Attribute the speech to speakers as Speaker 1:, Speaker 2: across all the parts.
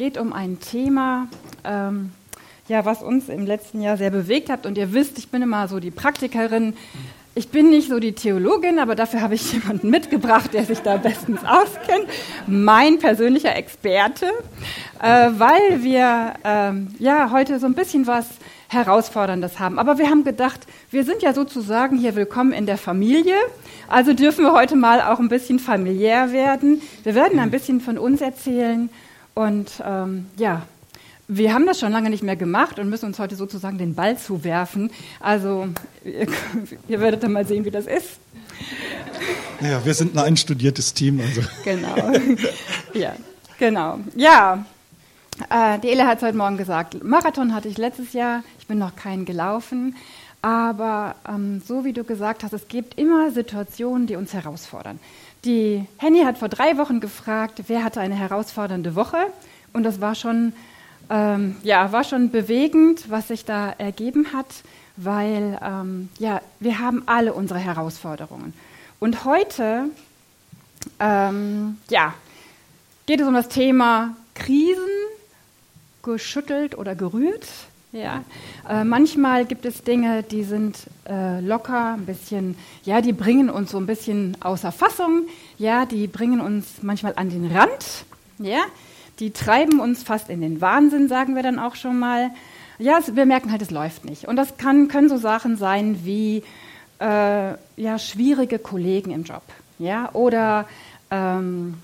Speaker 1: geht um ein Thema, ähm, ja, was uns im letzten Jahr sehr bewegt hat. Und ihr wisst, ich bin immer so die Praktikerin. Ich bin nicht so die Theologin, aber dafür habe ich jemanden mitgebracht, der sich da bestens auskennt. Mein persönlicher Experte, äh, weil wir ähm, ja heute so ein bisschen was Herausforderndes haben. Aber wir haben gedacht, wir sind ja sozusagen hier willkommen in der Familie. Also dürfen wir heute mal auch ein bisschen familiär werden. Wir werden ein bisschen von uns erzählen und ähm, ja, wir haben das schon lange nicht mehr gemacht und müssen uns heute sozusagen den Ball zuwerfen. Also ihr, ihr werdet dann mal sehen, wie das ist.
Speaker 2: Ja, wir sind ein einstudiertes Team. Also.
Speaker 1: Genau. Ja, genau. Ja, äh, die Ele hat es heute Morgen gesagt. Marathon hatte ich letztes Jahr. Ich bin noch keinen gelaufen. Aber ähm, so wie du gesagt hast, es gibt immer Situationen, die uns herausfordern. Die Henny hat vor drei Wochen gefragt, wer hatte eine herausfordernde Woche? Und das war schon, ähm, ja, war schon bewegend, was sich da ergeben hat, weil ähm, ja, wir haben alle unsere Herausforderungen. Und heute ähm, ja, geht es um das Thema Krisen, geschüttelt oder gerührt. Ja, äh, manchmal gibt es Dinge, die sind äh, locker, ein bisschen, ja, die bringen uns so ein bisschen außer Fassung, ja, die bringen uns manchmal an den Rand, ja, die treiben uns fast in den Wahnsinn, sagen wir dann auch schon mal. Ja, wir merken halt, es läuft nicht. Und das kann, können so Sachen sein wie äh, ja, schwierige Kollegen im Job, ja, oder ähm,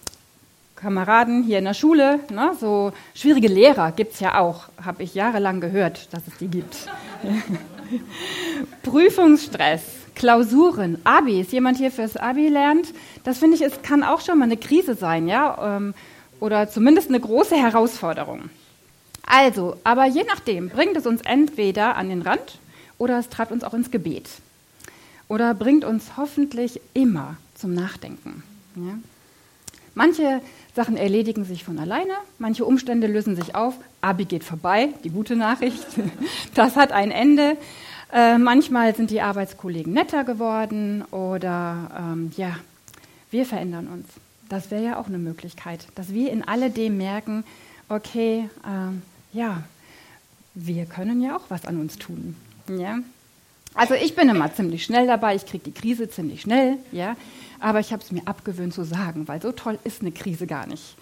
Speaker 1: Kameraden hier in der Schule, ne, so schwierige Lehrer gibt es ja auch, habe ich jahrelang gehört, dass es die gibt. Prüfungsstress, Klausuren, Abis, jemand hier fürs Abi lernt, das finde ich, es kann auch schon mal eine Krise sein, ja, ähm, oder zumindest eine große Herausforderung. Also, aber je nachdem bringt es uns entweder an den Rand oder es treibt uns auch ins Gebet oder bringt uns hoffentlich immer zum Nachdenken. Ja? Manche Sachen erledigen sich von alleine, manche Umstände lösen sich auf, Abi geht vorbei, die gute Nachricht, das hat ein Ende. Äh, manchmal sind die Arbeitskollegen netter geworden oder ähm, ja, wir verändern uns. Das wäre ja auch eine Möglichkeit, dass wir in alledem merken, okay, ähm, ja, wir können ja auch was an uns tun. Ja? Also ich bin immer ziemlich schnell dabei, ich kriege die Krise ziemlich schnell, ja aber ich habe es mir abgewöhnt zu sagen, weil so toll ist eine Krise gar nicht.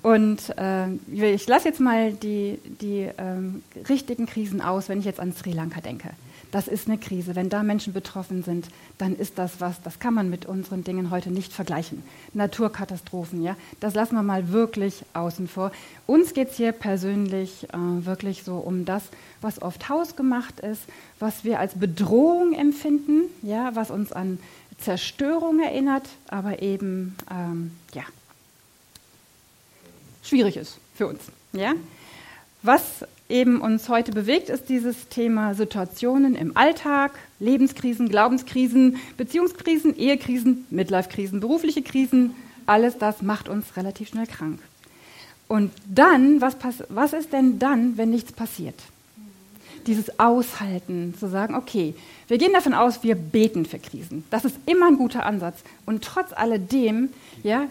Speaker 1: Und äh, ich lasse jetzt mal die, die ähm, richtigen Krisen aus, wenn ich jetzt an Sri Lanka denke. Das ist eine Krise. Wenn da Menschen betroffen sind, dann ist das was, das kann man mit unseren Dingen heute nicht vergleichen. Naturkatastrophen, ja, das lassen wir mal wirklich außen vor. Uns geht es hier persönlich äh, wirklich so um das, was oft hausgemacht ist, was wir als Bedrohung empfinden, ja, was uns an Zerstörung erinnert, aber eben ähm, ja, schwierig ist für uns. Ja? Was eben uns heute bewegt, ist dieses Thema Situationen im Alltag, Lebenskrisen, Glaubenskrisen, Beziehungskrisen, Ehekrisen, Midlife-Krisen, berufliche Krisen. Alles das macht uns relativ schnell krank. Und dann, was, was ist denn dann, wenn nichts passiert? Dieses Aushalten, zu sagen, okay, wir gehen davon aus, wir beten für Krisen. Das ist immer ein guter Ansatz. Und trotz alledem, ja,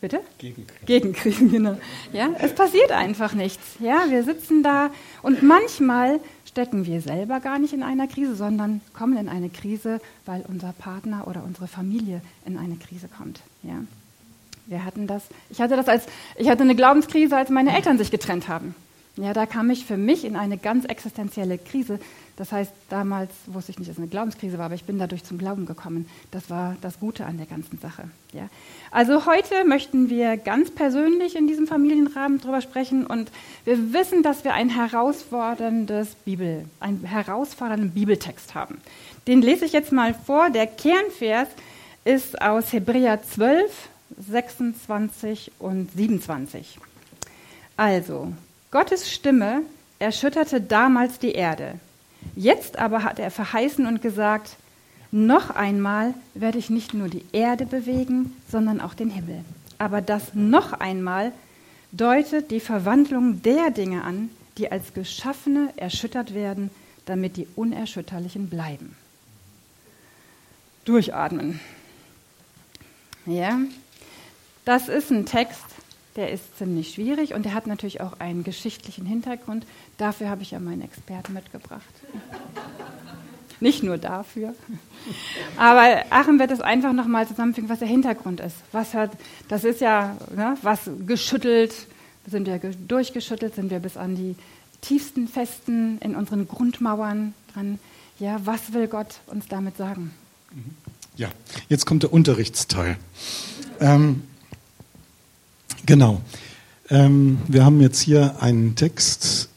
Speaker 1: bitte? Gegenkrisen. Gegenkrisen, genau. Ja, es passiert einfach nichts. Ja, wir sitzen da und manchmal stecken wir selber gar nicht in einer Krise, sondern kommen in eine Krise, weil unser Partner oder unsere Familie in eine Krise kommt. Ja. Wir hatten das, ich hatte das als, ich hatte eine Glaubenskrise, als meine Eltern sich getrennt haben. Ja, da kam ich für mich in eine ganz existenzielle Krise. Das heißt, damals wusste ich nicht, dass es eine Glaubenskrise war, aber ich bin dadurch zum Glauben gekommen. Das war das Gute an der ganzen Sache. Ja. Also heute möchten wir ganz persönlich in diesem Familienrahmen drüber sprechen und wir wissen, dass wir ein herausforderndes Bibel, einen herausfordernden Bibeltext haben. Den lese ich jetzt mal vor. Der Kernvers ist aus Hebräer 12, 26 und 27. Also, Gottes Stimme erschütterte damals die Erde. Jetzt aber hat er verheißen und gesagt, noch einmal werde ich nicht nur die Erde bewegen, sondern auch den Himmel. Aber das noch einmal deutet die Verwandlung der Dinge an, die als Geschaffene erschüttert werden, damit die Unerschütterlichen bleiben. Durchatmen. Ja, das ist ein Text, der ist ziemlich schwierig und der hat natürlich auch einen geschichtlichen Hintergrund. Dafür habe ich ja meinen Experten mitgebracht. Nicht nur dafür. Aber Achim wird es einfach nochmal zusammenfügen, was der Hintergrund ist. Was hat, das ist ja ne, was geschüttelt, sind wir durchgeschüttelt, sind wir bis an die tiefsten Festen in unseren Grundmauern dran. Ja, was will Gott uns damit sagen?
Speaker 2: Ja, jetzt kommt der Unterrichtsteil. Ähm, genau. Ähm, wir haben jetzt hier einen Text,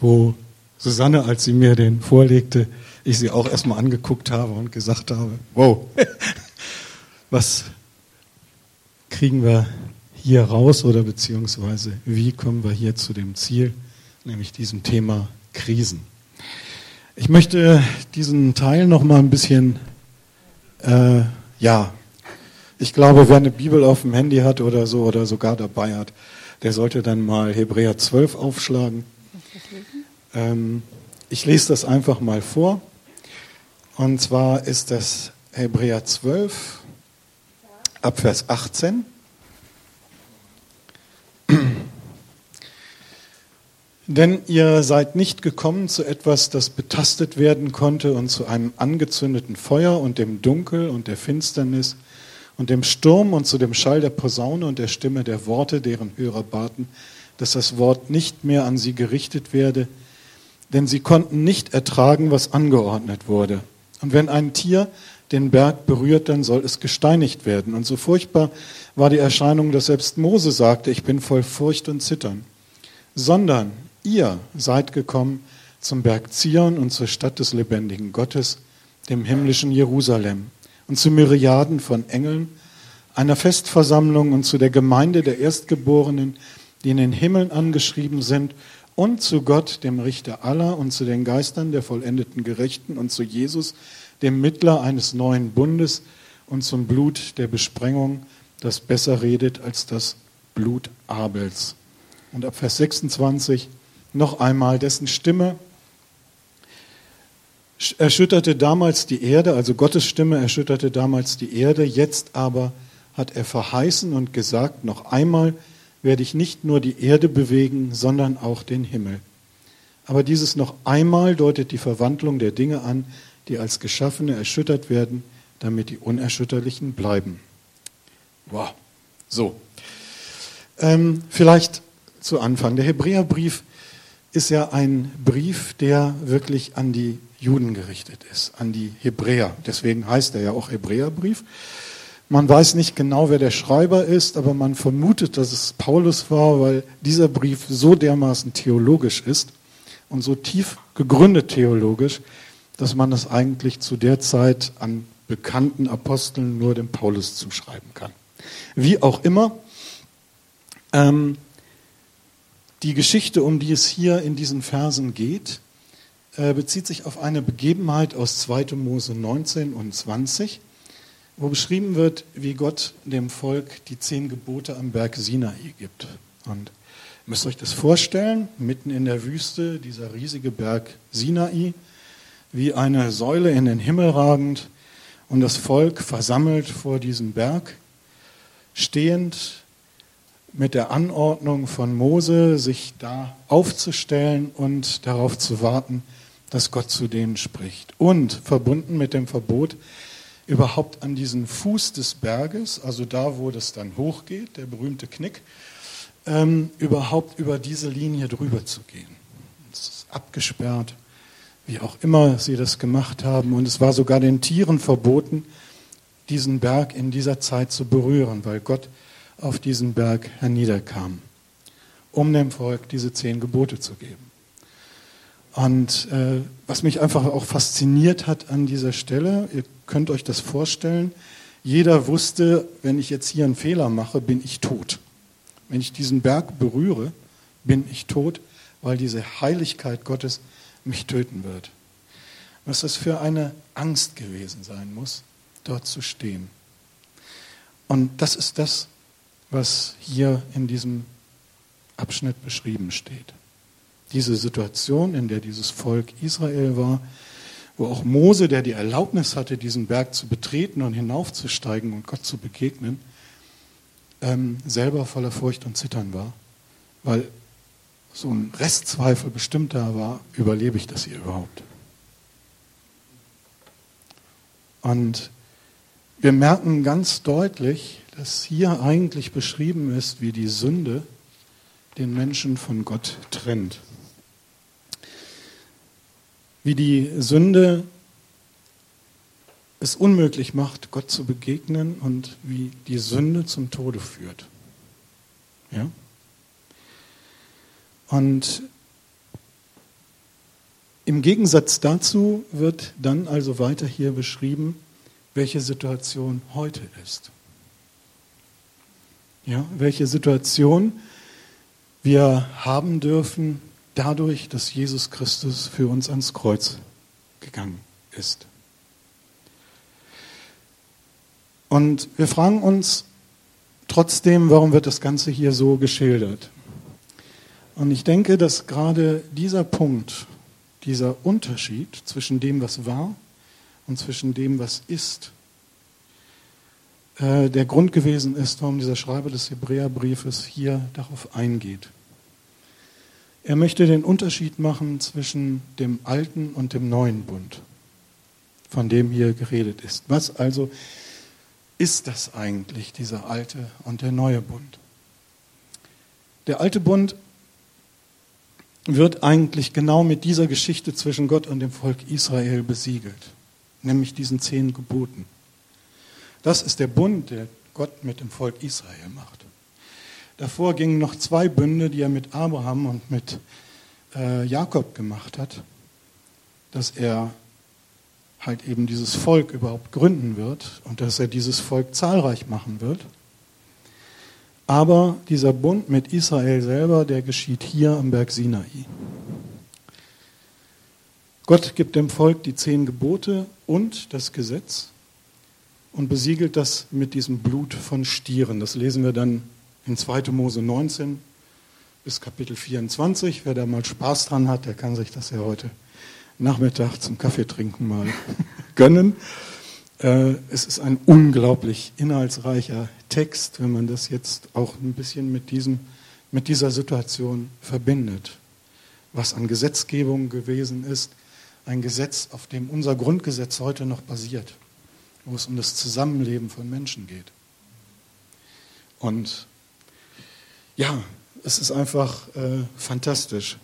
Speaker 2: wo Susanne, als sie mir den vorlegte, ich sie auch erstmal angeguckt habe und gesagt habe, wow, was kriegen wir hier raus oder beziehungsweise wie kommen wir hier zu dem Ziel, nämlich diesem Thema Krisen. Ich möchte diesen Teil noch mal ein bisschen, äh, ja, ich glaube, wer eine Bibel auf dem Handy hat oder so oder sogar dabei hat, der sollte dann mal Hebräer 12 aufschlagen. Ähm, ich lese das einfach mal vor. Und zwar ist das Hebräer 12 ab Vers 18. Denn ihr seid nicht gekommen zu etwas, das betastet werden konnte und zu einem angezündeten Feuer und dem Dunkel und der Finsternis und dem Sturm und zu dem Schall der Posaune und der Stimme der Worte, deren Hörer baten, dass das Wort nicht mehr an sie gerichtet werde, denn sie konnten nicht ertragen, was angeordnet wurde. Und wenn ein Tier den Berg berührt, dann soll es gesteinigt werden. Und so furchtbar war die Erscheinung, dass selbst Mose sagte, ich bin voll Furcht und Zittern. Sondern ihr seid gekommen zum Berg Zion und zur Stadt des lebendigen Gottes, dem himmlischen Jerusalem, und zu Myriaden von Engeln, einer Festversammlung und zu der Gemeinde der Erstgeborenen, die in den Himmeln angeschrieben sind, und zu Gott, dem Richter aller, und zu den Geistern der vollendeten Gerechten und zu Jesus, dem Mittler eines neuen Bundes, und zum Blut der Besprengung, das besser redet als das Blut Abels. Und ab Vers 26 noch einmal, dessen Stimme erschütterte damals die Erde, also Gottes Stimme erschütterte damals die Erde, jetzt aber hat er verheißen und gesagt, noch einmal werde ich nicht nur die Erde bewegen, sondern auch den Himmel. Aber dieses noch einmal deutet die Verwandlung der Dinge an, die als Geschaffene erschüttert werden, damit die Unerschütterlichen bleiben. Wow. So. Ähm, vielleicht zu Anfang. Der Hebräerbrief ist ja ein Brief, der wirklich an die Juden gerichtet ist, an die Hebräer. Deswegen heißt er ja auch Hebräerbrief. Man weiß nicht genau, wer der Schreiber ist, aber man vermutet, dass es Paulus war, weil dieser Brief so dermaßen theologisch ist und so tief gegründet theologisch, dass man das eigentlich zu der Zeit an bekannten Aposteln nur dem Paulus zuschreiben kann. Wie auch immer, ähm, die Geschichte, um die es hier in diesen Versen geht, äh, bezieht sich auf eine Begebenheit aus 2. Mose 19 und 20 wo beschrieben wird, wie Gott dem Volk die zehn Gebote am Berg Sinai gibt. Und ihr müsst euch das vorstellen, mitten in der Wüste, dieser riesige Berg Sinai, wie eine Säule in den Himmel ragend und das Volk versammelt vor diesem Berg, stehend mit der Anordnung von Mose, sich da aufzustellen und darauf zu warten, dass Gott zu denen spricht. Und verbunden mit dem Verbot, überhaupt an diesen Fuß des Berges, also da, wo das dann hochgeht, der berühmte Knick, ähm, überhaupt über diese Linie drüber zu gehen. Es ist abgesperrt, wie auch immer sie das gemacht haben. Und es war sogar den Tieren verboten, diesen Berg in dieser Zeit zu berühren, weil Gott auf diesen Berg herniederkam, um dem Volk diese zehn Gebote zu geben. Und äh, was mich einfach auch fasziniert hat an dieser Stelle, ihr könnt euch das vorstellen, jeder wusste, wenn ich jetzt hier einen Fehler mache, bin ich tot. Wenn ich diesen Berg berühre, bin ich tot, weil diese Heiligkeit Gottes mich töten wird. Was das für eine Angst gewesen sein muss, dort zu stehen. Und das ist das, was hier in diesem Abschnitt beschrieben steht diese Situation, in der dieses Volk Israel war, wo auch Mose, der die Erlaubnis hatte, diesen Berg zu betreten und hinaufzusteigen und Gott zu begegnen, ähm, selber voller Furcht und Zittern war, weil so ein Restzweifel bestimmt da war, überlebe ich das hier überhaupt? Und wir merken ganz deutlich, dass hier eigentlich beschrieben ist, wie die Sünde den Menschen von Gott trennt. Wie die Sünde es unmöglich macht, Gott zu begegnen und wie die Sünde zum Tode führt. Ja? Und im Gegensatz dazu wird dann also weiter hier beschrieben, welche Situation heute ist. Ja, welche Situation wir haben dürfen dadurch, dass Jesus Christus für uns ans Kreuz gegangen ist. Und wir fragen uns trotzdem, warum wird das Ganze hier so geschildert? Und ich denke, dass gerade dieser Punkt, dieser Unterschied zwischen dem, was war und zwischen dem, was ist, äh, der Grund gewesen ist, warum dieser Schreiber des Hebräerbriefes hier darauf eingeht. Er möchte den Unterschied machen zwischen dem alten und dem neuen Bund, von dem hier geredet ist. Was also ist das eigentlich, dieser alte und der neue Bund? Der alte Bund wird eigentlich genau mit dieser Geschichte zwischen Gott und dem Volk Israel besiegelt, nämlich diesen zehn Geboten. Das ist der Bund, der Gott mit dem Volk Israel macht. Davor gingen noch zwei Bünde, die er mit Abraham und mit äh, Jakob gemacht hat, dass er halt eben dieses Volk überhaupt gründen wird und dass er dieses Volk zahlreich machen wird. Aber dieser Bund mit Israel selber, der geschieht hier am Berg Sinai. Gott gibt dem Volk die zehn Gebote und das Gesetz und besiegelt das mit diesem Blut von Stieren. Das lesen wir dann in 2. Mose 19 bis Kapitel 24. Wer da mal Spaß dran hat, der kann sich das ja heute Nachmittag zum Kaffeetrinken mal gönnen. Äh, es ist ein unglaublich inhaltsreicher Text, wenn man das jetzt auch ein bisschen mit, diesem, mit dieser Situation verbindet. Was an Gesetzgebung gewesen ist, ein Gesetz, auf dem unser Grundgesetz heute noch basiert, wo es um das Zusammenleben von Menschen geht. Und ja, es ist einfach äh, fantastisch,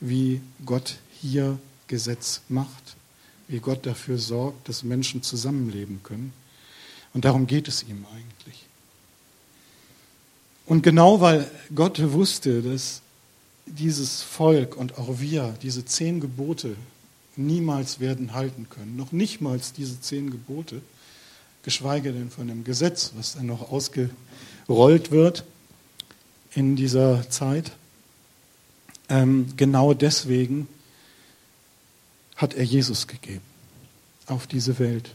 Speaker 2: wie Gott hier Gesetz macht wie Gott dafür sorgt, dass Menschen zusammenleben können. Und darum geht es ihm eigentlich. Und genau weil Gott wusste, dass dieses Volk und auch wir diese zehn Gebote niemals werden halten können, noch nicht mal diese zehn Gebote, geschweige denn von dem Gesetz, was dann noch ausgerollt wird in dieser Zeit, ähm, genau deswegen hat er Jesus gegeben auf diese Welt.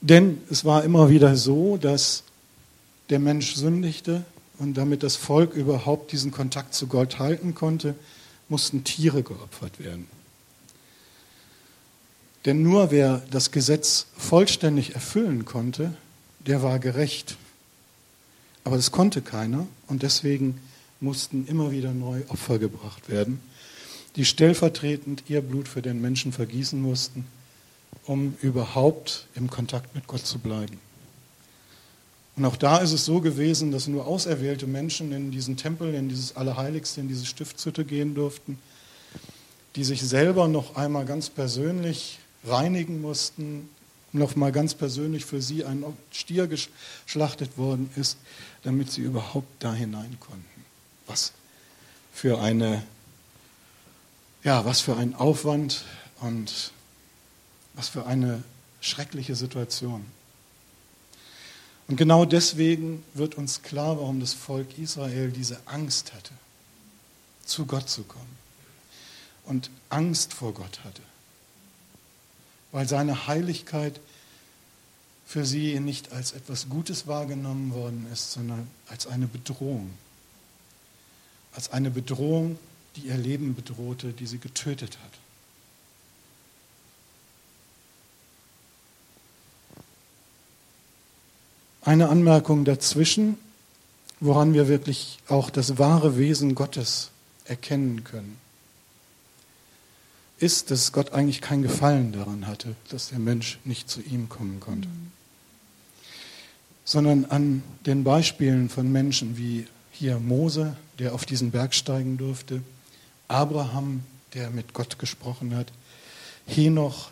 Speaker 2: Denn es war immer wieder so, dass der Mensch sündigte und damit das Volk überhaupt diesen Kontakt zu Gott halten konnte, mussten Tiere geopfert werden. Denn nur wer das Gesetz vollständig erfüllen konnte, der war gerecht. Aber das konnte keiner und deswegen mussten immer wieder neu Opfer gebracht werden die stellvertretend ihr Blut für den Menschen vergießen mussten, um überhaupt im Kontakt mit Gott zu bleiben. Und auch da ist es so gewesen, dass nur auserwählte Menschen in diesen Tempel, in dieses Allerheiligste, in diese Stiftshütte gehen durften, die sich selber noch einmal ganz persönlich reinigen mussten, noch mal ganz persönlich für sie ein Stier geschlachtet worden ist, damit sie überhaupt da hinein konnten. Was für eine ja, was für ein Aufwand und was für eine schreckliche Situation. Und genau deswegen wird uns klar, warum das Volk Israel diese Angst hatte, zu Gott zu kommen und Angst vor Gott hatte, weil seine Heiligkeit für sie nicht als etwas Gutes wahrgenommen worden ist, sondern als eine Bedrohung. Als eine Bedrohung die ihr Leben bedrohte, die sie getötet hat. eine Anmerkung dazwischen, woran wir wirklich auch das wahre Wesen Gottes erkennen können, ist, dass Gott eigentlich kein Gefallen daran hatte, dass der Mensch nicht zu ihm kommen konnte, sondern an den Beispielen von Menschen wie hier Mose, der auf diesen Berg steigen durfte, Abraham, der mit Gott gesprochen hat, Henoch,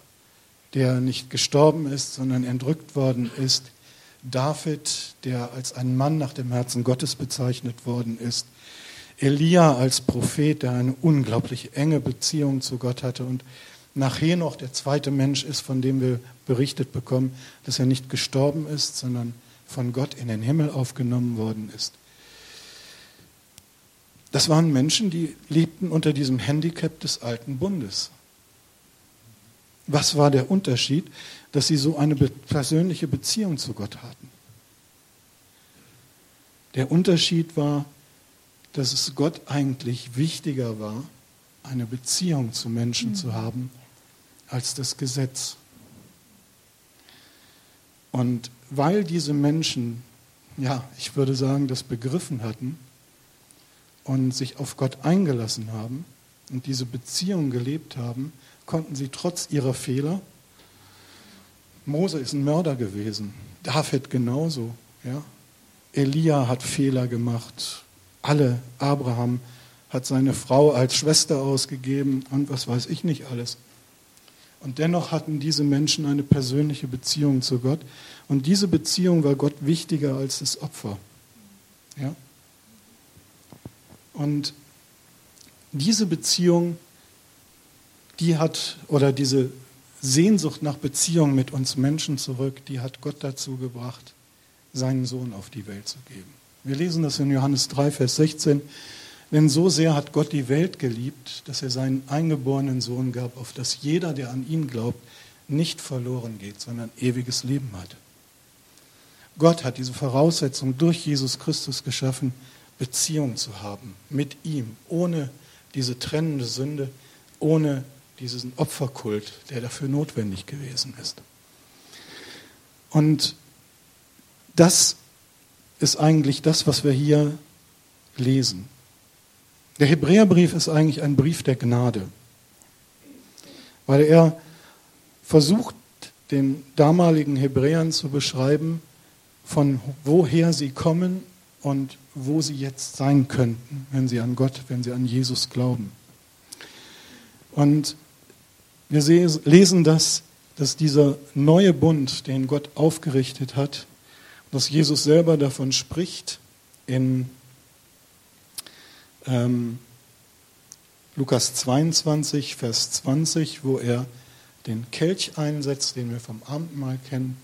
Speaker 2: der nicht gestorben ist, sondern entrückt worden ist, David, der als ein Mann nach dem Herzen Gottes bezeichnet worden ist, Elia als Prophet, der eine unglaublich enge Beziehung zu Gott hatte und nachher noch der zweite Mensch ist, von dem wir berichtet bekommen, dass er nicht gestorben ist, sondern von Gott in den Himmel aufgenommen worden ist. Das waren Menschen, die lebten unter diesem Handicap des alten Bundes. Was war der Unterschied? Dass sie so eine persönliche Beziehung zu Gott hatten. Der Unterschied war, dass es Gott eigentlich wichtiger war, eine Beziehung zu Menschen mhm. zu haben, als das Gesetz. Und weil diese Menschen, ja, ich würde sagen, das begriffen hatten und sich auf Gott eingelassen haben und diese Beziehung gelebt haben, konnten sie trotz ihrer Fehler, Mose ist ein Mörder gewesen, David genauso, ja, Elia hat Fehler gemacht, alle, Abraham hat seine Frau als Schwester ausgegeben und was weiß ich nicht alles. Und dennoch hatten diese Menschen eine persönliche Beziehung zu Gott. Und diese Beziehung war Gott wichtiger als das Opfer. Ja? Und diese Beziehung die hat, oder diese Sehnsucht nach Beziehung mit uns Menschen zurück, die hat Gott dazu gebracht, seinen Sohn auf die Welt zu geben. Wir lesen das in Johannes 3, Vers 16. Denn so sehr hat Gott die Welt geliebt, dass er seinen eingeborenen Sohn gab, auf dass jeder, der an ihn glaubt, nicht verloren geht, sondern ewiges Leben hat. Gott hat diese Voraussetzung durch Jesus Christus geschaffen, Beziehung zu haben mit ihm, ohne diese trennende Sünde, ohne diesen Opferkult, der dafür notwendig gewesen ist. Und das ist eigentlich das, was wir hier lesen. Der Hebräerbrief ist eigentlich ein Brief der Gnade, weil er versucht, den damaligen Hebräern zu beschreiben, von woher sie kommen und wo sie jetzt sein könnten, wenn sie an Gott, wenn sie an Jesus glauben. Und wir lesen das, dass dieser neue Bund, den Gott aufgerichtet hat, dass Jesus selber davon spricht in ähm, Lukas 22, Vers 20, wo er den Kelch einsetzt, den wir vom Abendmahl kennen,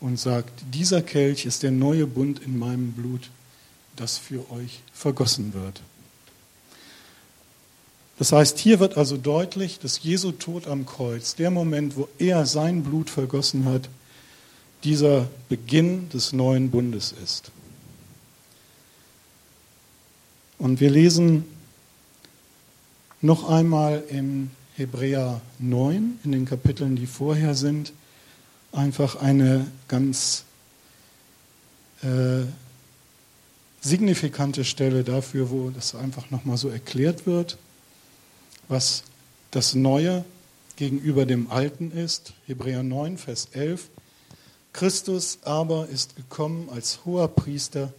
Speaker 2: und sagt, dieser Kelch ist der neue Bund in meinem Blut, das für euch vergossen wird. Das heißt, hier wird also deutlich, dass Jesu Tod am Kreuz, der Moment, wo er sein Blut vergossen hat, dieser Beginn des neuen Bundes ist. Und wir lesen noch einmal in Hebräer 9, in den Kapiteln, die vorher sind, einfach eine ganz äh, signifikante Stelle dafür, wo das einfach nochmal so erklärt wird was das Neue gegenüber dem Alten ist. Hebräer 9, Vers 11. Christus aber ist gekommen als hoher Priester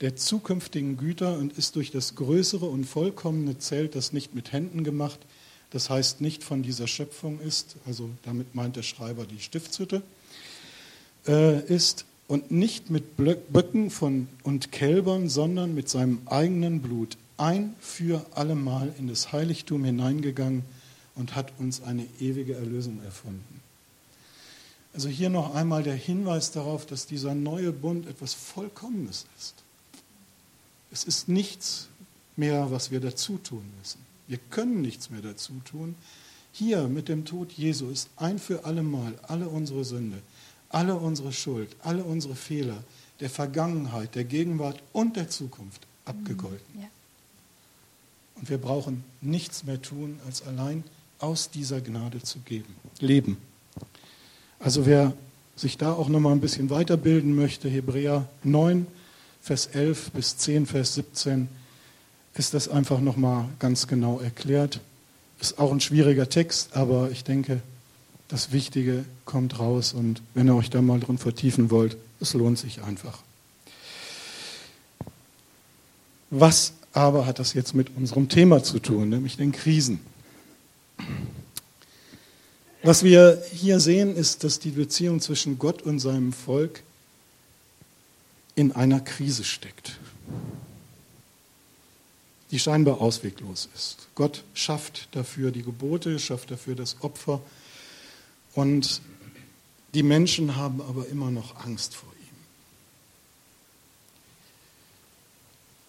Speaker 2: der zukünftigen Güter und ist durch das größere und vollkommene Zelt, das nicht mit Händen gemacht, das heißt nicht von dieser Schöpfung ist, also damit meint der Schreiber die Stiftshütte, äh, ist und nicht mit Böcken von, und Kälbern, sondern mit seinem eigenen Blut ein für allemal in das Heiligtum hineingegangen und hat uns eine ewige Erlösung erfunden. Also hier noch einmal der Hinweis darauf, dass dieser neue Bund etwas Vollkommenes ist. Es ist nichts mehr, was wir dazu tun müssen. Wir können nichts mehr dazu tun. Hier mit dem Tod Jesu ist ein für allemal alle unsere Sünde, alle unsere Schuld, alle unsere Fehler der Vergangenheit, der Gegenwart und der Zukunft abgegolten. Ja. Und wir brauchen nichts mehr tun, als allein aus dieser Gnade zu geben, leben. Also wer sich da auch nochmal ein bisschen weiterbilden möchte, Hebräer 9, Vers 11 bis 10, Vers 17, ist das einfach nochmal ganz genau erklärt. Ist auch ein schwieriger Text, aber ich denke, das Wichtige kommt raus und wenn ihr euch da mal drin vertiefen wollt, es lohnt sich einfach. Was aber hat das jetzt mit unserem Thema zu tun, nämlich den Krisen? Was wir hier sehen, ist, dass die Beziehung zwischen Gott und seinem Volk in einer Krise steckt, die scheinbar ausweglos ist. Gott schafft dafür die Gebote, schafft dafür das Opfer und die Menschen haben aber immer noch Angst vor ihm.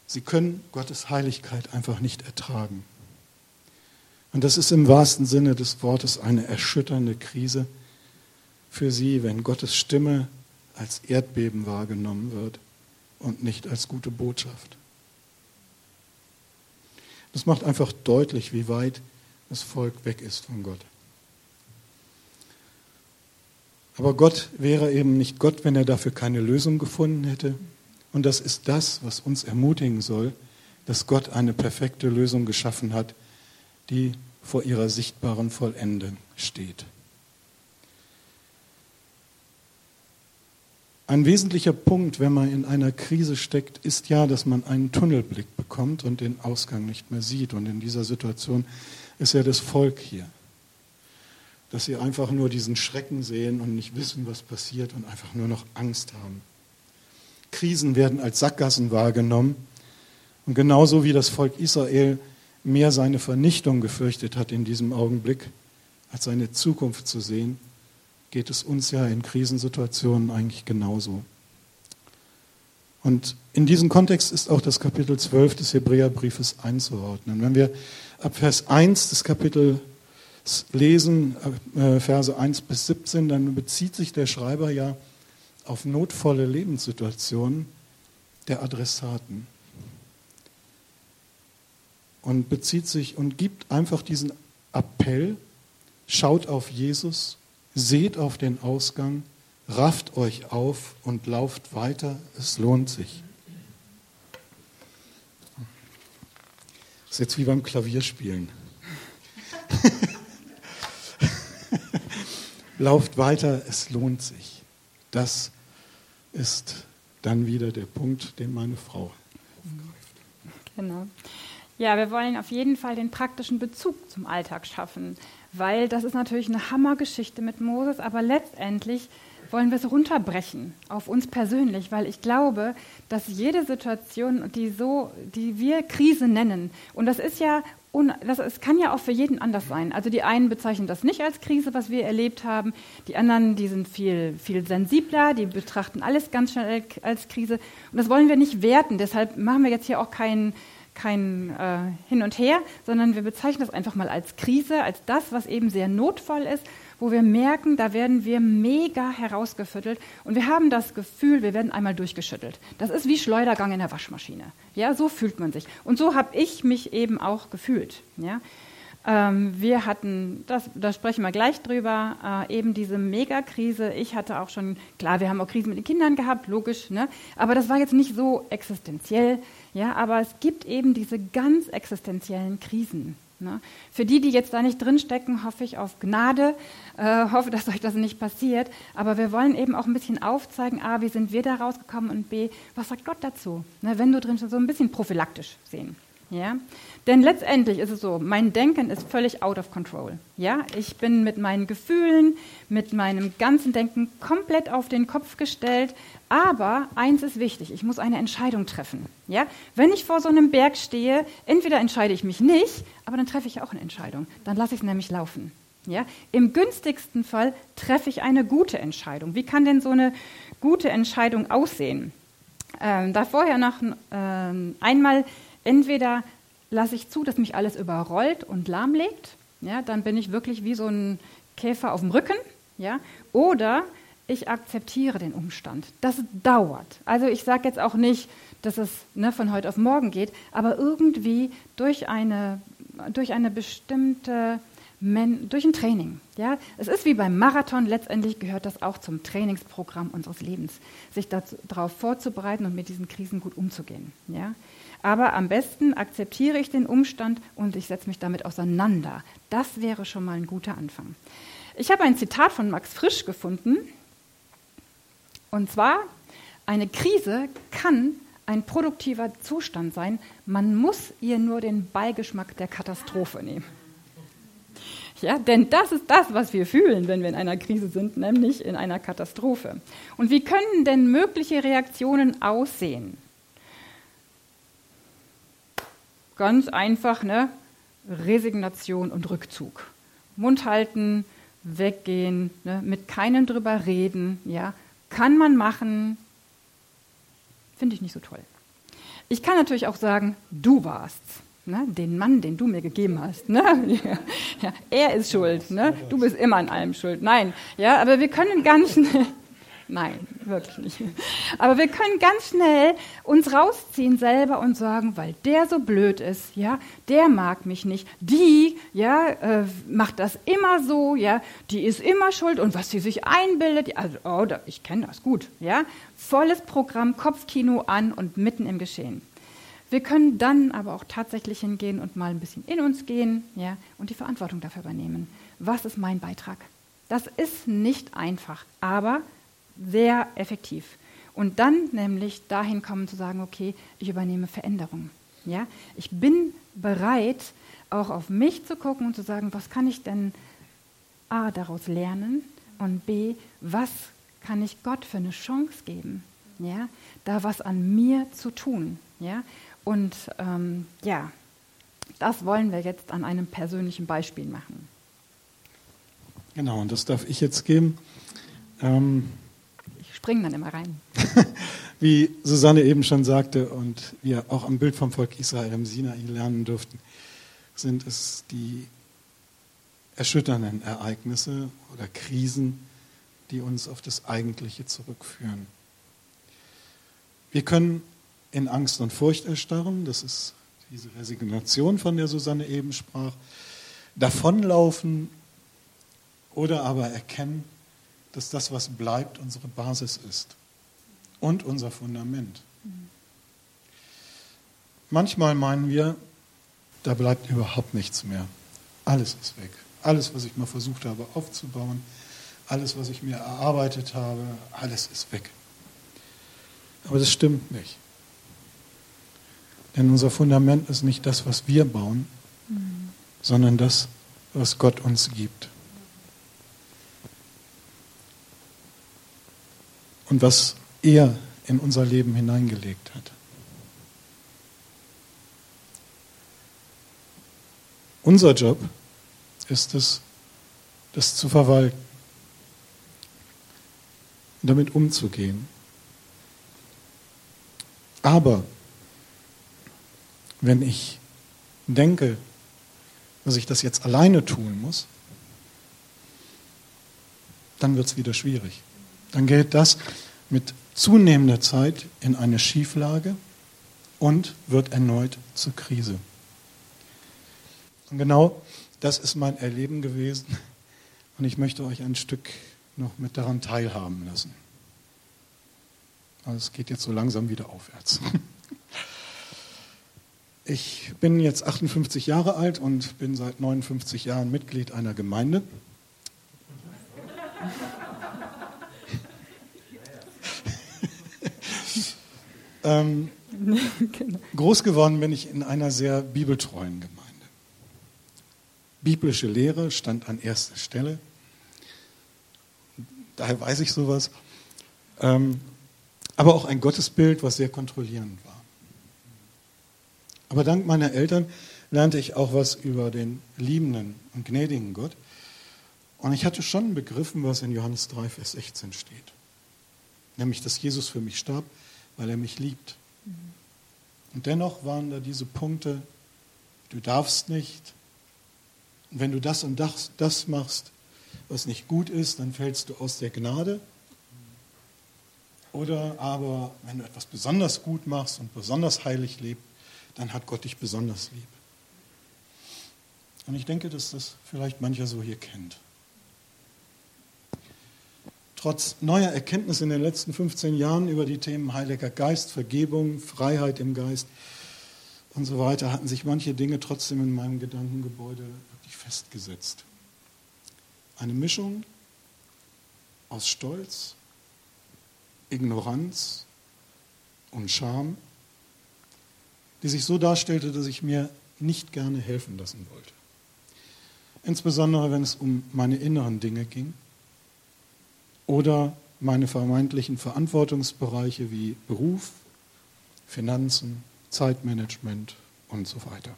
Speaker 2: Sie können Gottes Heiligkeit einfach nicht ertragen. Und das ist im wahrsten Sinne des Wortes eine erschütternde Krise für sie, wenn Gottes Stimme als Erdbeben wahrgenommen wird und nicht als gute Botschaft. Das macht einfach deutlich, wie weit das Volk weg ist von Gott. Aber Gott wäre eben nicht Gott, wenn er dafür keine Lösung gefunden hätte. Und das ist das, was uns ermutigen soll, dass Gott eine perfekte Lösung geschaffen hat, die vor ihrer sichtbaren Vollende steht. Ein wesentlicher Punkt, wenn man in einer Krise steckt, ist ja, dass man einen Tunnelblick bekommt und den Ausgang nicht mehr sieht. Und in dieser Situation ist ja das Volk hier. Dass sie einfach nur diesen Schrecken sehen und nicht wissen, was passiert und einfach nur noch Angst haben. Krisen werden als Sackgassen wahrgenommen. Und genauso wie das Volk Israel mehr seine Vernichtung gefürchtet hat in diesem Augenblick, als seine Zukunft zu sehen, geht es uns ja in Krisensituationen eigentlich genauso. Und in diesem Kontext ist auch das Kapitel 12 des Hebräerbriefes einzuordnen. Wenn wir ab Vers 1 des Kapitels lesen, äh, Verse 1 bis 17, dann bezieht sich der Schreiber ja auf notvolle Lebenssituationen der Adressaten und bezieht sich und gibt einfach diesen Appell, schaut auf Jesus, seht auf den Ausgang, rafft euch auf und lauft weiter, es lohnt sich. Das ist jetzt wie beim Klavierspielen. lauft weiter, es lohnt sich. Das ist dann wieder der Punkt, den meine Frau.
Speaker 1: Genau. Ja, wir wollen auf jeden Fall den praktischen Bezug zum Alltag schaffen, weil das ist natürlich eine Hammergeschichte mit Moses, aber letztendlich wollen wir es runterbrechen auf uns persönlich, weil ich glaube, dass jede Situation, die so, die wir Krise nennen, und das ist ja das es kann ja auch für jeden anders sein. Also die einen bezeichnen das nicht als Krise, was wir erlebt haben. Die anderen, die sind viel, viel sensibler, die betrachten alles ganz schnell als Krise. Und das wollen wir nicht werten. Deshalb machen wir jetzt hier auch keinen kein äh, Hin und Her, sondern wir bezeichnen das einfach mal als Krise, als das, was eben sehr notvoll ist, wo wir merken, da werden wir mega herausgefüttelt und wir haben das Gefühl, wir werden einmal durchgeschüttelt. Das ist wie Schleudergang in der Waschmaschine. Ja, so fühlt man sich. Und so habe ich mich eben auch gefühlt. Ja. Ähm, wir hatten, das, da sprechen wir gleich drüber, äh, eben diese Megakrise. Ich hatte auch schon, klar, wir haben auch Krisen mit den Kindern gehabt, logisch, ne? aber das war jetzt nicht so existenziell. Ja, aber es gibt eben diese ganz existenziellen Krisen. Ne? Für die, die jetzt da nicht drinstecken, hoffe ich auf Gnade, äh, hoffe, dass euch das nicht passiert. Aber wir wollen eben auch ein bisschen aufzeigen, A, wie sind wir da rausgekommen und B, was sagt Gott dazu? Ne, wenn du drin so ein bisschen prophylaktisch sehen. Ja? Denn letztendlich ist es so, mein Denken ist völlig out of control. Ja? Ich bin mit meinen Gefühlen, mit meinem ganzen Denken komplett auf den Kopf gestellt. Aber eins ist wichtig, ich muss eine Entscheidung treffen. Ja? Wenn ich vor so einem Berg stehe, entweder entscheide ich mich nicht, aber dann treffe ich auch eine Entscheidung. Dann lasse ich es nämlich laufen. Ja? Im günstigsten Fall treffe ich eine gute Entscheidung. Wie kann denn so eine gute Entscheidung aussehen? Ähm, da vorher noch ähm, einmal entweder lasse ich zu, dass mich alles überrollt und lahmlegt, ja, dann bin ich wirklich wie so ein Käfer auf dem Rücken, ja, oder ich akzeptiere den Umstand. Das dauert. Also ich sage jetzt auch nicht, dass es ne, von heute auf morgen geht, aber irgendwie durch eine, durch eine bestimmte durch ein Training. Ja? Es ist wie beim Marathon, letztendlich gehört das auch zum Trainingsprogramm unseres Lebens, sich darauf vorzubereiten und mit diesen Krisen gut umzugehen. Ja? Aber am besten akzeptiere ich den Umstand und ich setze mich damit auseinander. Das wäre schon mal ein guter Anfang. Ich habe ein Zitat von Max Frisch gefunden. Und zwar, eine Krise kann ein produktiver Zustand sein. Man muss ihr nur den Beigeschmack der Katastrophe nehmen. Ja, denn das ist das, was wir fühlen, wenn wir in einer Krise sind, nämlich in einer Katastrophe. Und wie können denn mögliche Reaktionen aussehen? Ganz einfach, ne? Resignation und Rückzug. Mund halten, weggehen, ne? mit keinem drüber reden, ja? Kann man machen, finde ich nicht so toll. Ich kann natürlich auch sagen, du warst's. Ne? Den Mann, den du mir gegeben hast. Ne? Ja, er ist schuld. Ne? Du bist immer an allem schuld. Nein, ja, aber wir können ganz. Nein, wirklich nicht. Aber wir können ganz schnell uns rausziehen selber und sagen, weil der so blöd ist, ja, der mag mich nicht, die, ja, äh, macht das immer so, ja, die ist immer schuld und was sie sich einbildet, also, oh, ich kenne das gut, ja, volles Programm, Kopfkino an und mitten im Geschehen. Wir können dann aber auch tatsächlich hingehen und mal ein bisschen in uns gehen ja, und die Verantwortung dafür übernehmen. Was ist mein Beitrag? Das ist nicht einfach, aber sehr effektiv. Und dann nämlich dahin kommen zu sagen, okay, ich übernehme Veränderungen. Ja? Ich bin bereit, auch auf mich zu gucken und zu sagen, was kann ich denn A daraus lernen und B, was kann ich Gott für eine Chance geben, ja, da was an mir zu tun. Ja? Und ähm, ja, das wollen wir jetzt an einem persönlichen Beispiel machen.
Speaker 2: Genau, und das darf ich jetzt geben. Ähm,
Speaker 1: ich springe dann immer rein.
Speaker 2: wie Susanne eben schon sagte und wir auch am Bild vom Volk Israel im Sinai lernen durften, sind es die erschütternden Ereignisse oder Krisen, die uns auf das Eigentliche zurückführen. Wir können in Angst und Furcht erstarren, das ist diese Resignation, von der Susanne eben sprach, davonlaufen oder aber erkennen, dass das, was bleibt, unsere Basis ist und unser Fundament. Manchmal meinen wir, da bleibt überhaupt nichts mehr. Alles ist weg. Alles, was ich mal versucht habe aufzubauen, alles, was ich mir erarbeitet habe, alles ist weg. Aber das stimmt nicht. Denn unser Fundament ist nicht das, was wir bauen, mhm. sondern das, was Gott uns gibt. Und was er in unser Leben hineingelegt hat. Unser Job ist es, das zu verwalten, damit umzugehen. Aber wenn ich denke, dass ich das jetzt alleine tun muss, dann wird es wieder schwierig. Dann geht das mit zunehmender Zeit in eine Schieflage und wird erneut zur Krise. Und genau das ist mein Erleben gewesen und ich möchte euch ein Stück noch mit daran teilhaben lassen. Also es geht jetzt so langsam wieder aufwärts. Ich bin jetzt 58 Jahre alt und bin seit 59 Jahren Mitglied einer Gemeinde. Ähm, groß geworden bin ich in einer sehr bibeltreuen Gemeinde. Biblische Lehre stand an erster Stelle. Daher weiß ich sowas. Ähm, aber auch ein Gottesbild, was sehr kontrollierend war. Aber dank meiner Eltern lernte ich auch was über den liebenden und gnädigen Gott. Und ich hatte schon begriffen, was in Johannes 3, Vers 16 steht. Nämlich, dass Jesus für mich starb, weil er mich liebt. Und dennoch waren da diese Punkte, du darfst nicht. Und wenn du das und das, das machst, was nicht gut ist, dann fällst du aus der Gnade. Oder aber, wenn du etwas besonders gut machst und besonders heilig lebst, dann hat Gott dich besonders lieb. Und ich denke, dass das vielleicht mancher so hier kennt. Trotz neuer Erkenntnisse in den letzten 15 Jahren über die Themen Heiliger Geist, Vergebung, Freiheit im Geist und so weiter, hatten sich manche Dinge trotzdem in meinem Gedankengebäude wirklich festgesetzt. Eine Mischung aus Stolz, Ignoranz und Scham, die sich so darstellte, dass ich mir nicht gerne helfen lassen wollte. Insbesondere wenn es um meine inneren Dinge ging oder meine vermeintlichen Verantwortungsbereiche wie Beruf, Finanzen, Zeitmanagement und so weiter.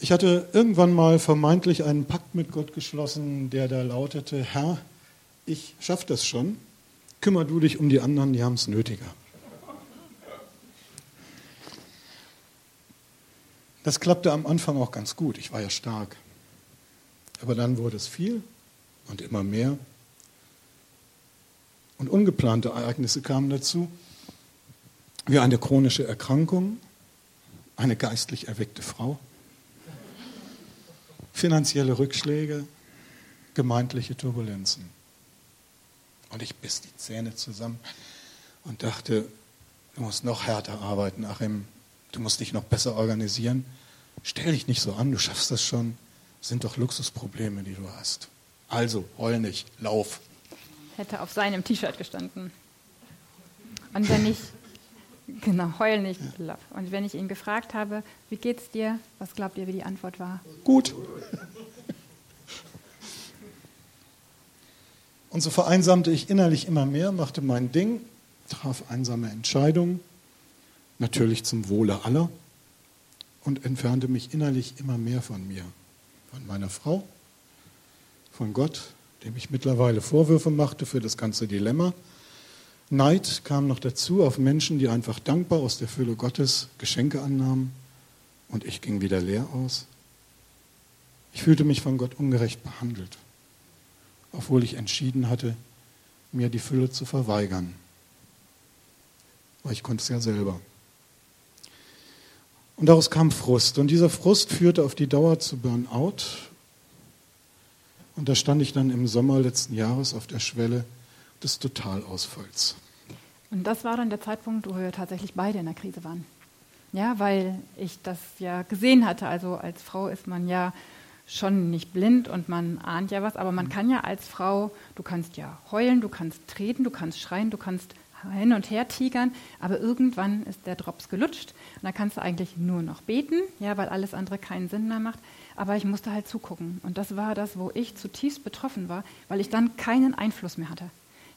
Speaker 2: Ich hatte irgendwann mal vermeintlich einen Pakt mit Gott geschlossen, der da lautete, Herr, ich schaffe das schon, kümmer du dich um die anderen, die haben es nötiger. Das klappte am Anfang auch ganz gut, ich war ja stark. Aber dann wurde es viel und immer mehr. Und ungeplante Ereignisse kamen dazu, wie eine chronische Erkrankung, eine geistlich erweckte Frau, finanzielle Rückschläge, gemeindliche Turbulenzen. Und ich biss die Zähne zusammen und dachte, du musst noch härter arbeiten, Achim, du musst dich noch besser organisieren. Stell dich nicht so an, du schaffst das schon. Das sind doch Luxusprobleme, die du hast. Also, heul nicht, lauf.
Speaker 1: Hätte auf seinem T-Shirt gestanden. Und wenn ich, genau, heul nicht, lauf. Und wenn ich ihn gefragt habe, wie geht's dir, was glaubt ihr, wie die Antwort war?
Speaker 2: Gut. Und so vereinsamte ich innerlich immer mehr, machte mein Ding, traf einsame Entscheidungen, natürlich zum Wohle aller, und entfernte mich innerlich immer mehr von mir, von meiner Frau, von Gott, dem ich mittlerweile Vorwürfe machte für das ganze Dilemma. Neid kam noch dazu auf Menschen, die einfach dankbar aus der Fülle Gottes Geschenke annahmen und ich ging wieder leer aus. Ich fühlte mich von Gott ungerecht behandelt, obwohl ich entschieden hatte, mir die Fülle zu verweigern. Aber ich konnte es ja selber. Und daraus kam Frust. Und dieser Frust führte auf die Dauer zu Burnout. Und da stand ich dann im Sommer letzten Jahres auf der Schwelle des Totalausfalls.
Speaker 1: Und das war dann der Zeitpunkt, wo wir tatsächlich beide in der Krise waren. Ja, weil ich das ja gesehen hatte. Also als Frau ist man ja schon nicht blind und man ahnt ja was, aber man kann ja als Frau, du kannst ja heulen, du kannst treten, du kannst schreien, du kannst hin und her tigern, aber irgendwann ist der Drops gelutscht und dann kannst du eigentlich nur noch beten, ja, weil alles andere keinen Sinn mehr macht. Aber ich musste halt zugucken und das war das, wo ich zutiefst betroffen war, weil ich dann keinen Einfluss mehr hatte.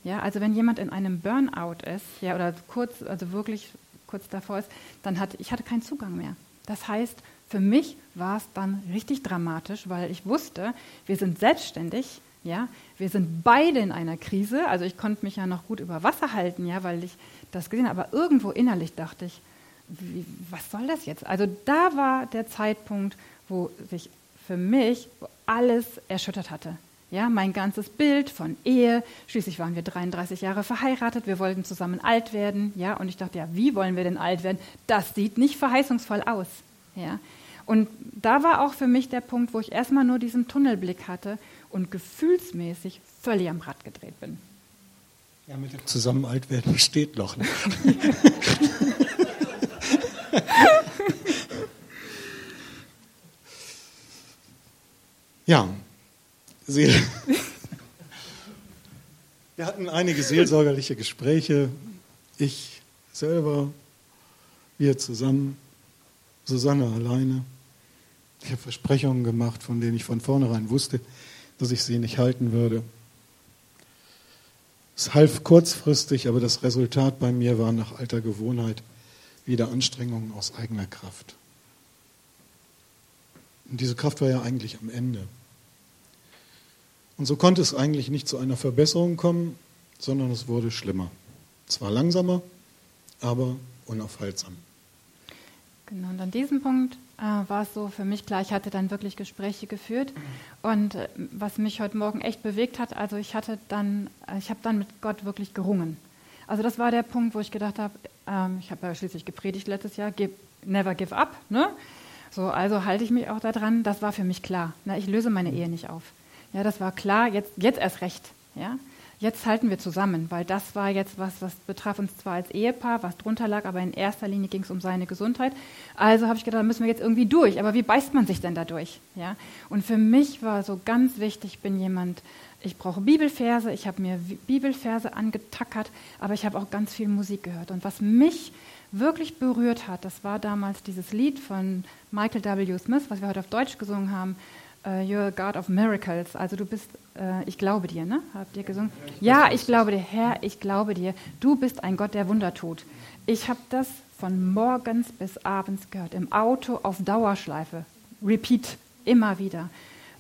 Speaker 1: Ja, also wenn jemand in einem Burnout ist, ja, oder kurz, also wirklich kurz davor ist, dann hatte ich hatte keinen Zugang mehr. Das heißt, für mich war es dann richtig dramatisch, weil ich wusste, wir sind selbstständig, ja, wir sind beide in einer Krise. Also ich konnte mich ja noch gut über Wasser halten, ja, weil ich das gesehen habe. Aber irgendwo innerlich dachte ich, wie, was soll das jetzt? Also da war der Zeitpunkt, wo sich für mich alles erschüttert hatte. Ja, mein ganzes Bild von Ehe. Schließlich waren wir 33 Jahre verheiratet. Wir wollten zusammen alt werden. Ja, und ich dachte, ja, wie wollen wir denn alt werden? Das sieht nicht verheißungsvoll aus. Ja, und da war auch für mich der Punkt, wo ich erstmal nur diesen Tunnelblick hatte und gefühlsmäßig völlig am Rad gedreht bin.
Speaker 2: Ja, mit dem Zusammen alt werden steht noch. Ne? ja, Seel. Wir hatten einige seelsorgerliche Gespräche. Ich selber, wir zusammen, Susanne alleine. Ich habe Versprechungen gemacht, von denen ich von vornherein wusste, dass ich sie nicht halten würde. Es half kurzfristig, aber das Resultat bei mir war nach alter Gewohnheit wieder Anstrengungen aus eigener Kraft. Und diese Kraft war ja eigentlich am Ende. Und so konnte es eigentlich nicht zu einer Verbesserung kommen, sondern es wurde schlimmer. Zwar langsamer, aber unaufhaltsam.
Speaker 1: Genau, und an diesem Punkt äh, war es so für mich klar, ich hatte dann wirklich Gespräche geführt. Und äh, was mich heute Morgen echt bewegt hat, also ich hatte dann, äh, ich habe dann mit Gott wirklich gerungen. Also das war der Punkt, wo ich gedacht habe, ähm, ich habe ja schließlich gepredigt letztes Jahr, give, never give up, ne? So, also halte ich mich auch daran. Das war für mich klar. Ne? Ich löse meine Ehe nicht auf. Ja, das war klar. Jetzt, jetzt erst recht. Ja, jetzt halten wir zusammen, weil das war jetzt was, was betraf uns zwar als Ehepaar, was drunter lag, aber in erster Linie ging es um seine Gesundheit. Also habe ich gedacht, da müssen wir jetzt irgendwie durch. Aber wie beißt man sich denn da durch? Ja, und für mich war so ganz wichtig, ich bin jemand, ich brauche Bibelverse, ich habe mir Bibelverse angetackert, aber ich habe auch ganz viel Musik gehört. Und was mich wirklich berührt hat, das war damals dieses Lied von Michael W. Smith, was wir heute auf Deutsch gesungen haben, uh, You're a God of Miracles. Also du bist, uh, ich glaube dir, ne? Habt ihr gesungen? Ja, ich glaube dir, Herr, ich glaube dir. Du bist ein Gott, der Wunder tut. Ich habe das von morgens bis abends gehört, im Auto auf Dauerschleife, Repeat, immer wieder,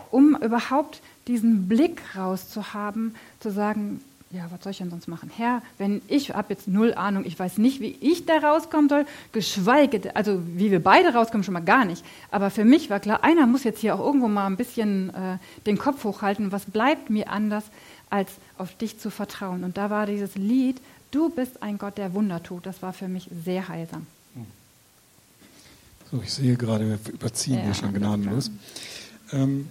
Speaker 1: um überhaupt diesen Blick rauszuhaben, zu sagen, ja, was soll ich denn sonst machen? Herr, wenn ich habe jetzt null Ahnung, ich weiß nicht, wie ich da rauskommen soll, geschweige, also wie wir beide rauskommen, schon mal gar nicht. Aber für mich war klar, einer muss jetzt hier auch irgendwo mal ein bisschen äh, den Kopf hochhalten. Was bleibt mir anders, als auf dich zu vertrauen? Und da war dieses Lied, du bist ein Gott, der Wunder tut. Das war für mich sehr heilsam.
Speaker 2: So, ich sehe gerade, wir überziehen ja, hier schon gnadenlos. Ähm,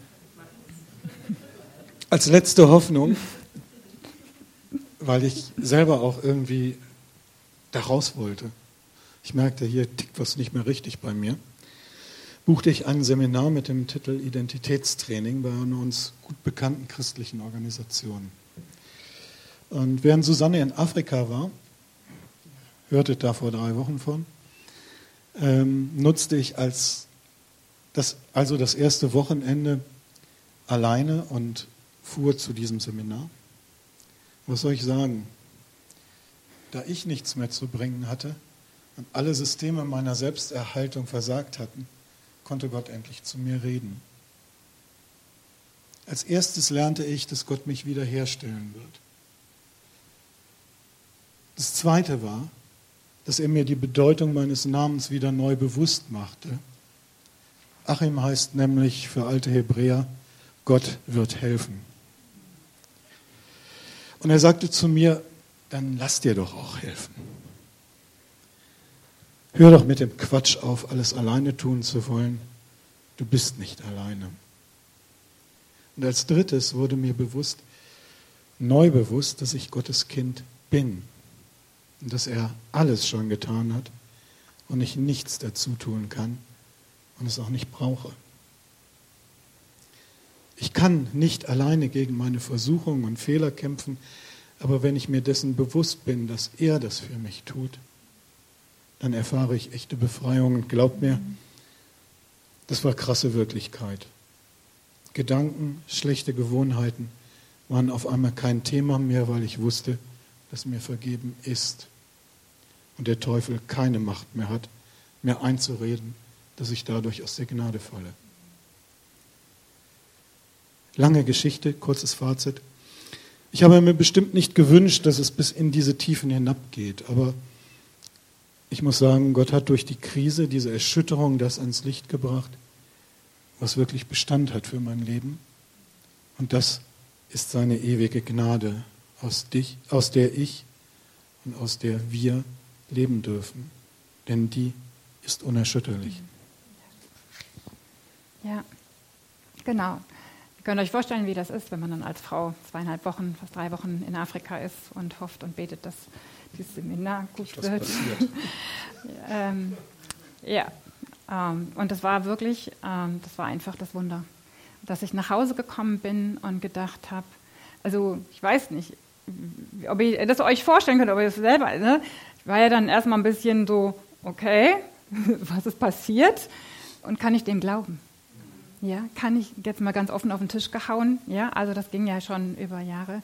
Speaker 2: als letzte Hoffnung weil ich selber auch irgendwie da raus wollte. Ich merkte, hier tickt was nicht mehr richtig bei mir. Buchte ich ein Seminar mit dem Titel Identitätstraining bei einer uns gut bekannten christlichen Organisation. Und während Susanne in Afrika war, hörte da vor drei Wochen von, ähm, nutzte ich als das, also das erste Wochenende alleine und fuhr zu diesem Seminar. Was soll ich sagen? Da ich nichts mehr zu bringen hatte und alle Systeme meiner Selbsterhaltung versagt hatten, konnte Gott endlich zu mir reden. Als erstes lernte ich, dass Gott mich wiederherstellen wird. Das Zweite war, dass er mir die Bedeutung meines Namens wieder neu bewusst machte. Achim heißt nämlich für alte Hebräer, Gott wird helfen. Und er sagte zu mir, dann lass dir doch auch helfen. Hör doch mit dem Quatsch auf, alles alleine tun zu wollen. Du bist nicht alleine. Und als drittes wurde mir bewusst, neu bewusst, dass ich Gottes Kind bin und dass er alles schon getan hat und ich nichts dazu tun kann und es auch nicht brauche. Ich kann nicht alleine gegen meine Versuchungen und Fehler kämpfen, aber wenn ich mir dessen bewusst bin, dass er das für mich tut, dann erfahre ich echte Befreiung und glaub mir, das war krasse Wirklichkeit. Gedanken, schlechte Gewohnheiten waren auf einmal kein Thema mehr, weil ich wusste, dass mir vergeben ist und der Teufel keine Macht mehr hat, mir einzureden, dass ich dadurch aus der Gnade falle. Lange Geschichte, kurzes Fazit. Ich habe mir bestimmt nicht gewünscht, dass es bis in diese Tiefen hinabgeht, aber ich muss sagen, Gott hat durch die Krise, diese Erschütterung, das ans Licht gebracht, was wirklich Bestand hat für mein Leben. Und das ist seine ewige Gnade, aus, dich, aus der ich und aus der wir leben dürfen. Denn die ist unerschütterlich.
Speaker 1: Ja, genau. Ihr könnt euch vorstellen, wie das ist, wenn man dann als Frau zweieinhalb Wochen, fast drei Wochen in Afrika ist und hofft und betet, dass dieses Seminar gut Was wird. ähm, ja, ähm, und das war wirklich, ähm, das war einfach das Wunder, dass ich nach Hause gekommen bin und gedacht habe, also ich weiß nicht, ob ihr das euch vorstellen könnt, ob ihr das selber, ne? ich war ja dann erstmal ein bisschen so, okay, was ist passiert und kann ich dem glauben? Ja, kann ich jetzt mal ganz offen auf den Tisch gehauen? Ja, also das ging ja schon über Jahre.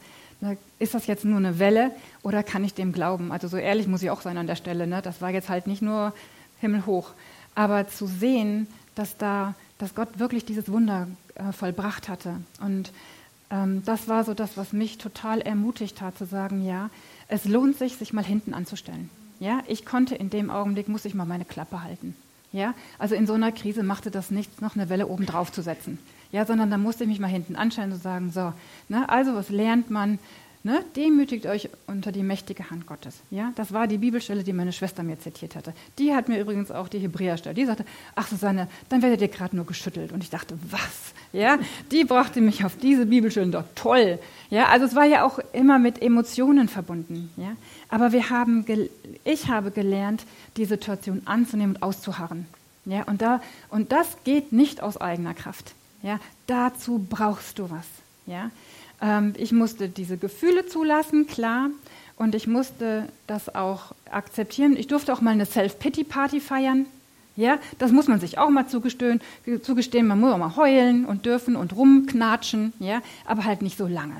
Speaker 1: Ist das jetzt nur eine Welle oder kann ich dem glauben? Also so ehrlich muss ich auch sein an der Stelle. Ne? Das war jetzt halt nicht nur himmelhoch. Aber zu sehen, dass da, dass Gott wirklich dieses Wunder äh, vollbracht hatte. Und ähm, das war so das, was mich total ermutigt hat, zu sagen, ja, es lohnt sich, sich mal hinten anzustellen. Ja, ich konnte in dem Augenblick, muss ich mal meine Klappe halten. Ja, also in so einer Krise machte das nichts, noch eine Welle oben drauf zu setzen. Ja, sondern da musste ich mich mal hinten anstellen und sagen, so, ne, also was lernt man? Ne? Demütigt euch unter die mächtige Hand Gottes. Ja, das war die Bibelstelle, die meine Schwester mir zitiert hatte. Die hat mir übrigens auch die Hebräerstelle. Die sagte, ach Susanne, dann werdet ihr gerade nur geschüttelt. Und ich dachte, was? Ja, die brachte mich auf diese Bibelstelle. Doch toll. Ja, also es war ja auch immer mit Emotionen verbunden. Ja, aber wir haben, ich habe gelernt, die Situation anzunehmen und auszuharren. Ja, und da, und das geht nicht aus eigener Kraft. Ja, dazu brauchst du was. Ja, ähm, ich musste diese Gefühle zulassen, klar. Und ich musste das auch akzeptieren. Ich durfte auch mal eine Self-Pity-Party feiern. Ja, das muss man sich auch mal zugestehen, zugestehen. Man muss auch mal heulen und dürfen und rumknatschen. Ja, aber halt nicht so lange.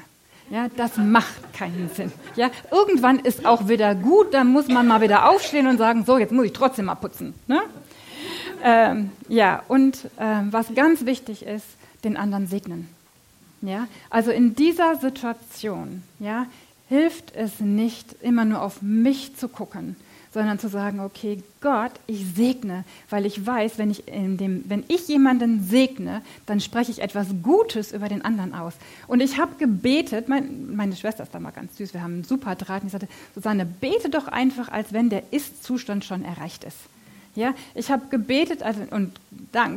Speaker 1: Ja, das macht keinen Sinn. Ja, irgendwann ist auch wieder gut. Dann muss man mal wieder aufstehen und sagen: So, jetzt muss ich trotzdem mal putzen. Ne? Ähm, ja, und äh, was ganz wichtig ist, den anderen segnen. Ja, also in dieser Situation, ja, hilft es nicht, immer nur auf mich zu gucken, sondern zu sagen, okay, Gott, ich segne, weil ich weiß, wenn ich, dem, wenn ich jemanden segne, dann spreche ich etwas Gutes über den anderen aus. Und ich habe gebetet, mein, meine Schwester ist da mal ganz süß, wir haben einen super Draht, und ich sagte, Susanne, bete doch einfach, als wenn der Ist-Zustand schon erreicht ist. Ja, ich habe gebetet also, und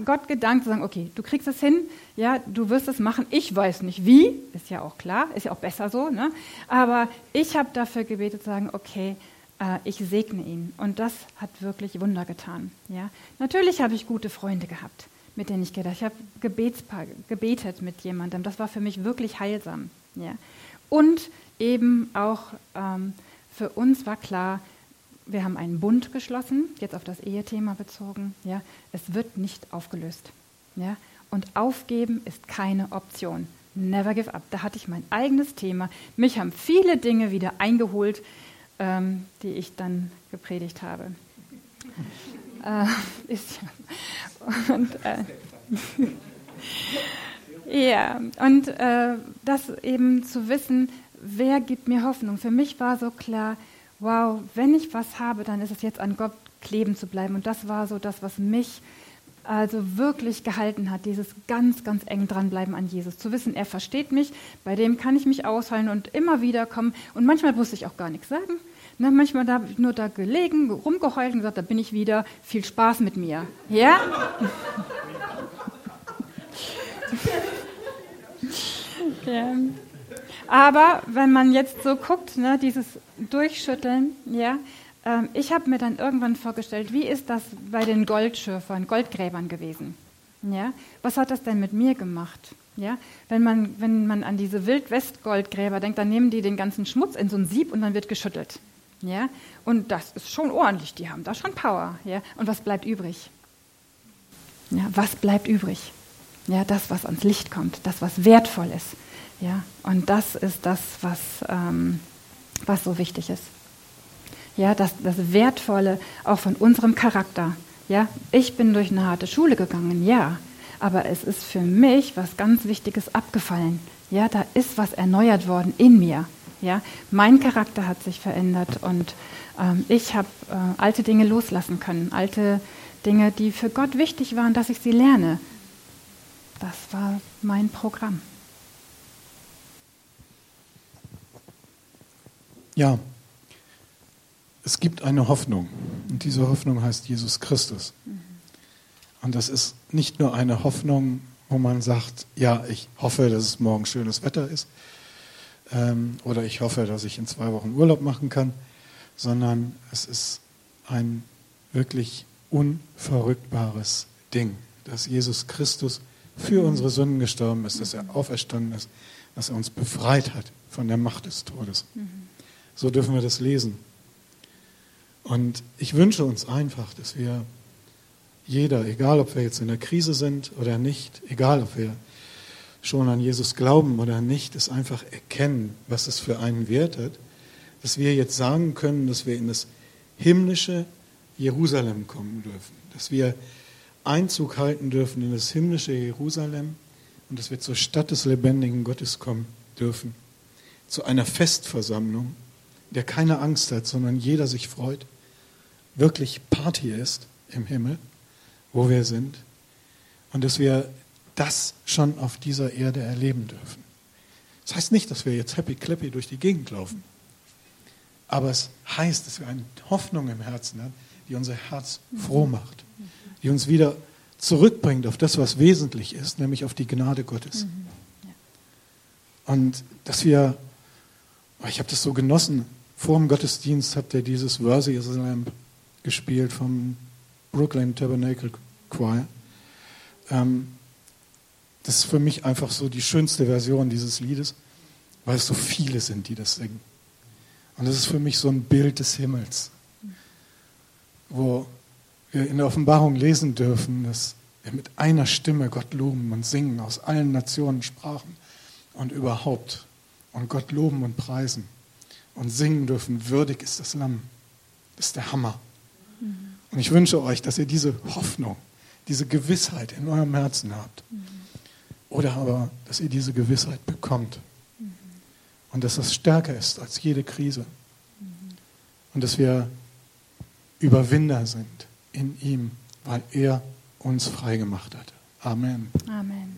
Speaker 1: Gott gedankt zu sagen, okay, du kriegst es hin, ja, du wirst es machen. Ich weiß nicht wie, ist ja auch klar, ist ja auch besser so, ne? Aber ich habe dafür gebetet zu sagen, okay, äh, ich segne ihn. Und das hat wirklich Wunder getan. Ja, natürlich habe ich gute Freunde gehabt, mit denen ich gedacht. Ich habe gebetet mit jemandem. Das war für mich wirklich heilsam. Ja, und eben auch ähm, für uns war klar, wir haben einen Bund geschlossen, jetzt auf das Ehethema bezogen. Ja, es wird nicht aufgelöst. Ja, und aufgeben ist keine Option. Never give up. Da hatte ich mein eigenes Thema. Mich haben viele Dinge wieder eingeholt, ähm, die ich dann gepredigt habe. äh, ist, und, äh, ja, und äh, das eben zu wissen, wer gibt mir Hoffnung. Für mich war so klar, wow, wenn ich was habe, dann ist es jetzt an Gott kleben zu bleiben. Und das war so das, was mich also wirklich gehalten hat, dieses ganz, ganz eng dranbleiben an Jesus. Zu wissen, er versteht mich, bei dem kann ich mich aushalten und immer wieder kommen. Und manchmal musste ich auch gar nichts sagen. Ne, manchmal habe ich nur da gelegen, rumgeheult und gesagt, da bin ich wieder, viel Spaß mit mir. Ja? ja. Aber wenn man jetzt so guckt, ne, dieses Durchschütteln, ja, ähm, ich habe mir dann irgendwann vorgestellt, wie ist das bei den Goldschürfern, Goldgräbern gewesen? Ja, was hat das denn mit mir gemacht? Ja, wenn man, wenn man an diese Wildwest-Goldgräber denkt, dann nehmen die den ganzen Schmutz in so ein Sieb und dann wird geschüttelt. Ja, und das ist schon ordentlich, die haben da schon Power. Ja, und was bleibt übrig? Ja, was bleibt übrig? Ja, das, was ans Licht kommt, das, was wertvoll ist. Ja, und das ist das, was, ähm, was so wichtig ist. Ja, das, das Wertvolle auch von unserem Charakter. Ja, ich bin durch eine harte Schule gegangen, ja, aber es ist für mich was ganz Wichtiges abgefallen. Ja, da ist was erneuert worden in mir. Ja, mein Charakter hat sich verändert und ähm, ich habe äh, alte Dinge loslassen können, alte Dinge, die für Gott wichtig waren, dass ich sie lerne. Das war mein Programm.
Speaker 2: Ja, es gibt eine Hoffnung und diese Hoffnung heißt Jesus Christus. Und das ist nicht nur eine Hoffnung, wo man sagt, ja, ich hoffe, dass es morgen schönes Wetter ist ähm, oder ich hoffe, dass ich in zwei Wochen Urlaub machen kann, sondern es ist ein wirklich unverrückbares Ding, dass Jesus Christus für unsere Sünden gestorben ist, dass er auferstanden ist, dass er uns befreit hat von der Macht des Todes. Mhm. So dürfen wir das lesen. Und ich wünsche uns einfach, dass wir jeder, egal ob wir jetzt in der Krise sind oder nicht, egal ob wir schon an Jesus glauben oder nicht, es einfach erkennen, was es für einen Wert hat, dass wir jetzt sagen können, dass wir in das himmlische Jerusalem kommen dürfen, dass wir Einzug halten dürfen in das himmlische Jerusalem und dass wir zur Stadt des lebendigen Gottes kommen dürfen, zu einer Festversammlung, der keine Angst hat, sondern jeder sich freut, wirklich Party ist im Himmel, wo wir sind, und dass wir das schon auf dieser Erde erleben dürfen. Das heißt nicht, dass wir jetzt happy clappy durch die Gegend laufen. Aber es heißt, dass wir eine Hoffnung im Herzen haben, die unser Herz froh macht, die uns wieder zurückbringt auf das, was wesentlich ist, nämlich auf die Gnade Gottes. Und dass wir, ich habe das so genossen, vor dem Gottesdienst habt ihr dieses as a Lamb gespielt vom Brooklyn Tabernacle Choir. Ähm, das ist für mich einfach so die schönste Version dieses Liedes, weil es so viele sind, die das singen. Und das ist für mich so ein Bild des Himmels, wo wir in der Offenbarung lesen dürfen, dass wir mit einer Stimme Gott loben und singen aus allen Nationen, Sprachen und überhaupt und Gott loben und preisen und singen dürfen, würdig ist das Lamm. Das ist der Hammer. Und ich wünsche euch, dass ihr diese Hoffnung, diese Gewissheit in eurem Herzen habt. Oder aber, dass ihr diese Gewissheit bekommt. Und dass das stärker ist als jede Krise. Und dass wir Überwinder sind in ihm, weil er uns frei gemacht hat. Amen.
Speaker 1: Amen.